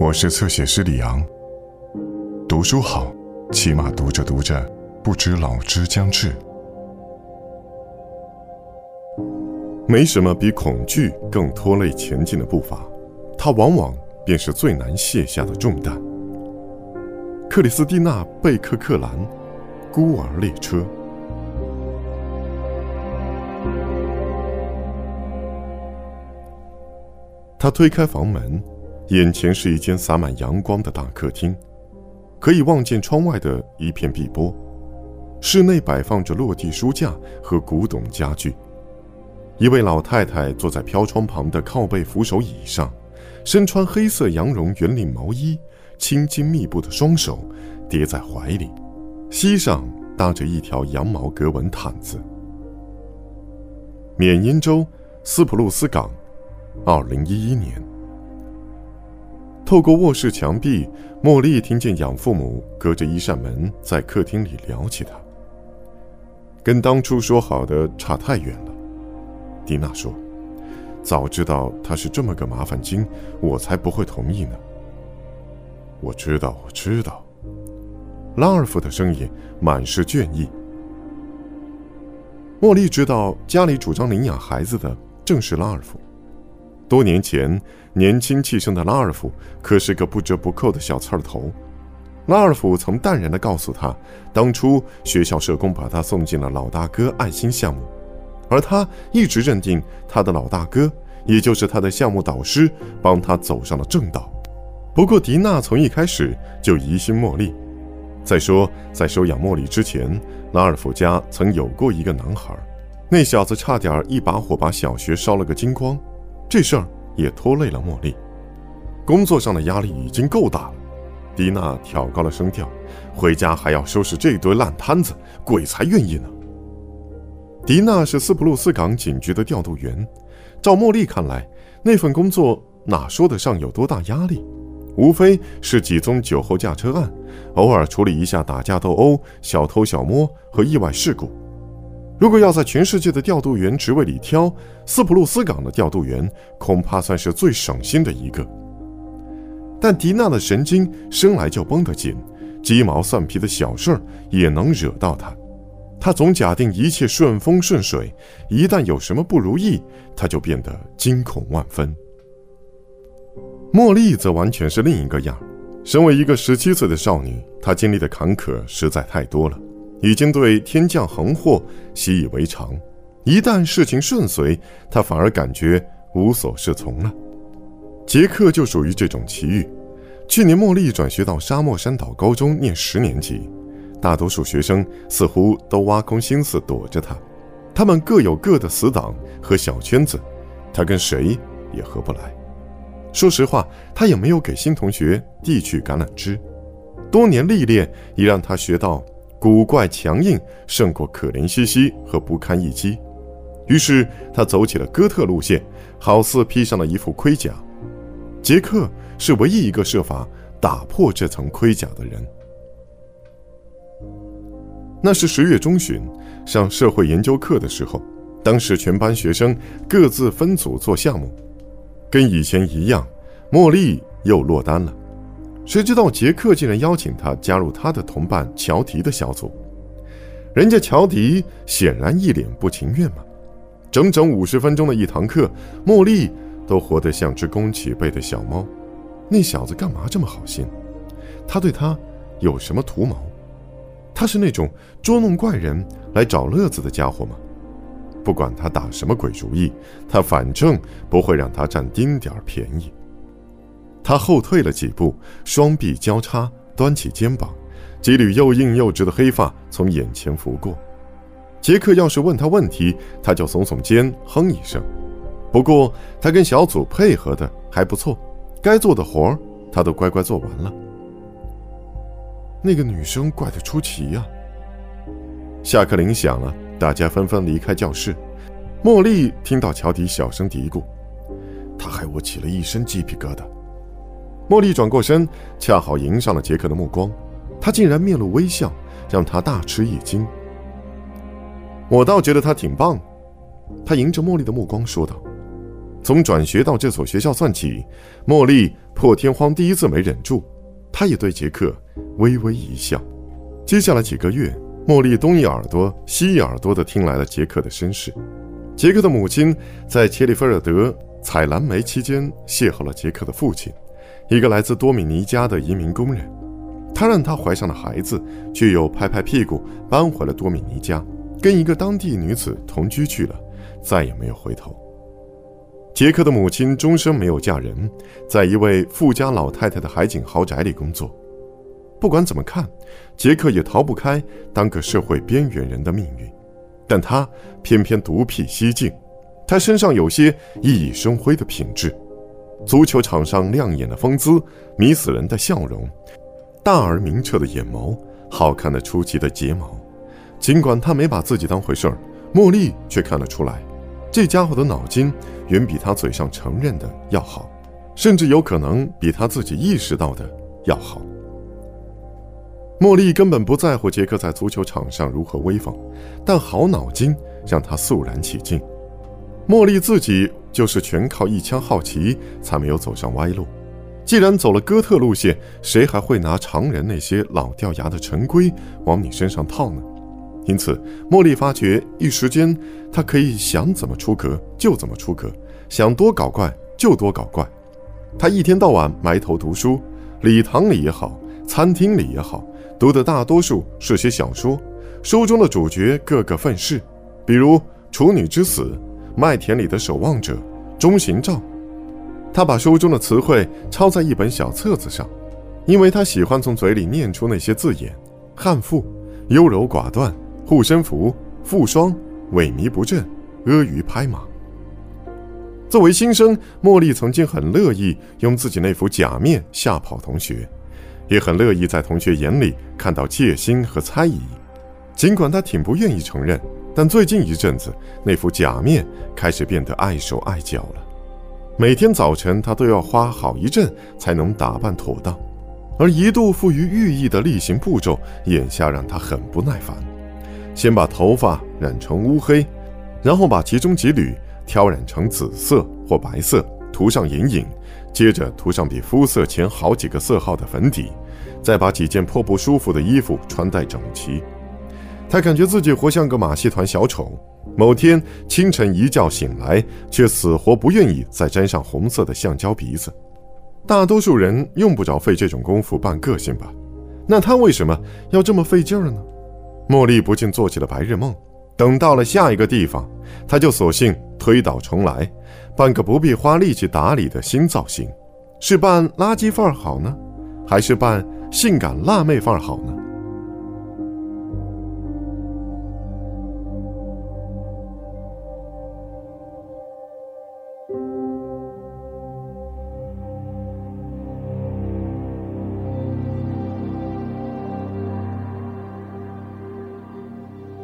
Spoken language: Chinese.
我是侧写师李昂。读书好，起码读着读着，不知老之将至。没什么比恐惧更拖累前进的步伐，它往往便是最难卸下的重担。克里斯蒂娜·贝克克兰，《孤儿列车》。他推开房门。眼前是一间洒满阳光的大客厅，可以望见窗外的一片碧波。室内摆放着落地书架和古董家具。一位老太太坐在飘窗旁的靠背扶手椅上，身穿黑色羊绒圆领毛衣，青筋密布的双手叠在怀里，膝上搭着一条羊毛格纹毯子。缅因州斯普鲁斯港，二零一一年。透过卧室墙壁，茉莉听见养父母隔着一扇门在客厅里聊起他。跟当初说好的差太远了，迪娜说：“早知道他是这么个麻烦精，我才不会同意呢。”我知道，我知道。拉尔夫的声音满是倦意。茉莉知道家里主张领养孩子的正是拉尔夫。多年前，年轻气盛的拉尔夫可是个不折不扣的小刺儿头。拉尔夫曾淡然地告诉他，当初学校社工把他送进了老大哥爱心项目，而他一直认定他的老大哥，也就是他的项目导师，帮他走上了正道。不过，迪娜从一开始就疑心茉莉。再说，在收养茉莉之前，拉尔夫家曾有过一个男孩，那小子差点一把火把小学烧了个精光。这事儿也拖累了茉莉，工作上的压力已经够大了。迪娜挑高了声调，回家还要收拾这堆烂摊子，鬼才愿意呢。迪娜是斯普鲁斯港警局的调度员，照茉莉看来，那份工作哪说得上有多大压力？无非是几宗酒后驾车案，偶尔处理一下打架斗殴、小偷小摸和意外事故。如果要在全世界的调度员职位里挑，斯普鲁斯港的调度员恐怕算是最省心的一个。但迪娜的神经生来就绷得紧，鸡毛蒜皮的小事儿也能惹到她。她总假定一切顺风顺水，一旦有什么不如意，她就变得惊恐万分。茉莉则完全是另一个样。身为一个十七岁的少女，她经历的坎坷实在太多了。已经对天降横祸习以为常，一旦事情顺遂，他反而感觉无所适从了。杰克就属于这种奇遇。去年茉莉转学到沙漠山岛高中念十年级，大多数学生似乎都挖空心思躲着他，他们各有各的死党和小圈子，他跟谁也合不来。说实话，他也没有给新同学递去橄榄枝。多年历练已让他学到。古怪强硬胜过可怜兮兮和不堪一击，于是他走起了哥特路线，好似披上了一副盔甲。杰克是唯一一个设法打破这层盔甲的人。那是十月中旬，上社会研究课的时候，当时全班学生各自分组做项目，跟以前一样，茉莉又落单了。谁知道杰克竟然邀请他加入他的同伴乔迪的小组，人家乔迪显然一脸不情愿嘛。整整五十分钟的一堂课，茉莉都活得像只弓起背的小猫。那小子干嘛这么好心？他对他有什么图谋？他是那种捉弄怪人来找乐子的家伙吗？不管他打什么鬼主意，他反正不会让他占丁点儿便宜。他后退了几步，双臂交叉，端起肩膀，几缕又硬又直的黑发从眼前拂过。杰克要是问他问题，他就耸耸肩，哼一声。不过他跟小组配合的还不错，该做的活儿他都乖乖做完了。那个女生怪得出奇呀。下课铃响了，大家纷纷离开教室。茉莉听到乔迪小声嘀咕：“他害我起了一身鸡皮疙瘩。”茉莉转过身，恰好迎上了杰克的目光。他竟然面露微笑，让他大吃一惊。我倒觉得他挺棒。他迎着茉莉的目光说道：“从转学到这所学校算起，茉莉破天荒第一次没忍住，她也对杰克微微一笑。接下来几个月，茉莉东一耳朵西一耳朵地听来了杰克的身世。杰克的母亲在切利菲尔德采蓝莓期间邂逅了杰克的父亲，一个来自多米尼加的移民工人。他让他怀上了孩子，却又拍拍屁股搬回了多米尼加，跟一个当地女子同居去了，再也没有回头。杰克的母亲终生没有嫁人，在一位富家老太太的海景豪宅里工作。不管怎么看，杰克也逃不开当个社会边缘人的命运。但他偏偏独辟蹊径，他身上有些熠熠生辉的品质：足球场上亮眼的风姿，迷死人的笑容，大而明澈的眼眸，好看的出奇的睫毛。尽管他没把自己当回事儿，茉莉却看得出来，这家伙的脑筋远比他嘴上承认的要好，甚至有可能比他自己意识到的要好。茉莉根本不在乎杰克在足球场上如何威风，但好脑筋让他肃然起敬。茉莉自己就是全靠一腔好奇才没有走上歪路。既然走了哥特路线，谁还会拿常人那些老掉牙的陈规往你身上套呢？因此，茉莉发觉一时间她可以想怎么出格就怎么出格，想多搞怪就多搞怪。她一天到晚埋头读书，礼堂里也好，餐厅里也好。读的大多数是些小说，书中的主角个个愤世，比如《处女之死》《麦田里的守望者》《中行照》。他把书中的词汇抄在一本小册子上，因为他喜欢从嘴里念出那些字眼：悍妇、优柔寡断、护身符、负霜、萎靡不振、阿谀拍马。作为新生，茉莉曾经很乐意用自己那副假面吓跑同学。也很乐意在同学眼里看到戒心和猜疑，尽管她挺不愿意承认，但最近一阵子那副假面开始变得碍手碍脚了。每天早晨他都要花好一阵才能打扮妥当，而一度富于寓意的例行步骤，眼下让他很不耐烦。先把头发染成乌黑，然后把其中几缕挑染成紫色或白色，涂上眼影。接着涂上比肤色浅好几个色号的粉底，再把几件破不舒服的衣服穿戴整齐。他感觉自己活像个马戏团小丑。某天清晨一觉醒来，却死活不愿意再粘上红色的橡胶鼻子。大多数人用不着费这种功夫扮个性吧？那他为什么要这么费劲儿呢？茉莉不禁做起了白日梦。等到了下一个地方，他就索性推倒重来。办个不必花力气打理的新造型，是扮垃圾范儿好呢，还是扮性感辣妹范儿好呢？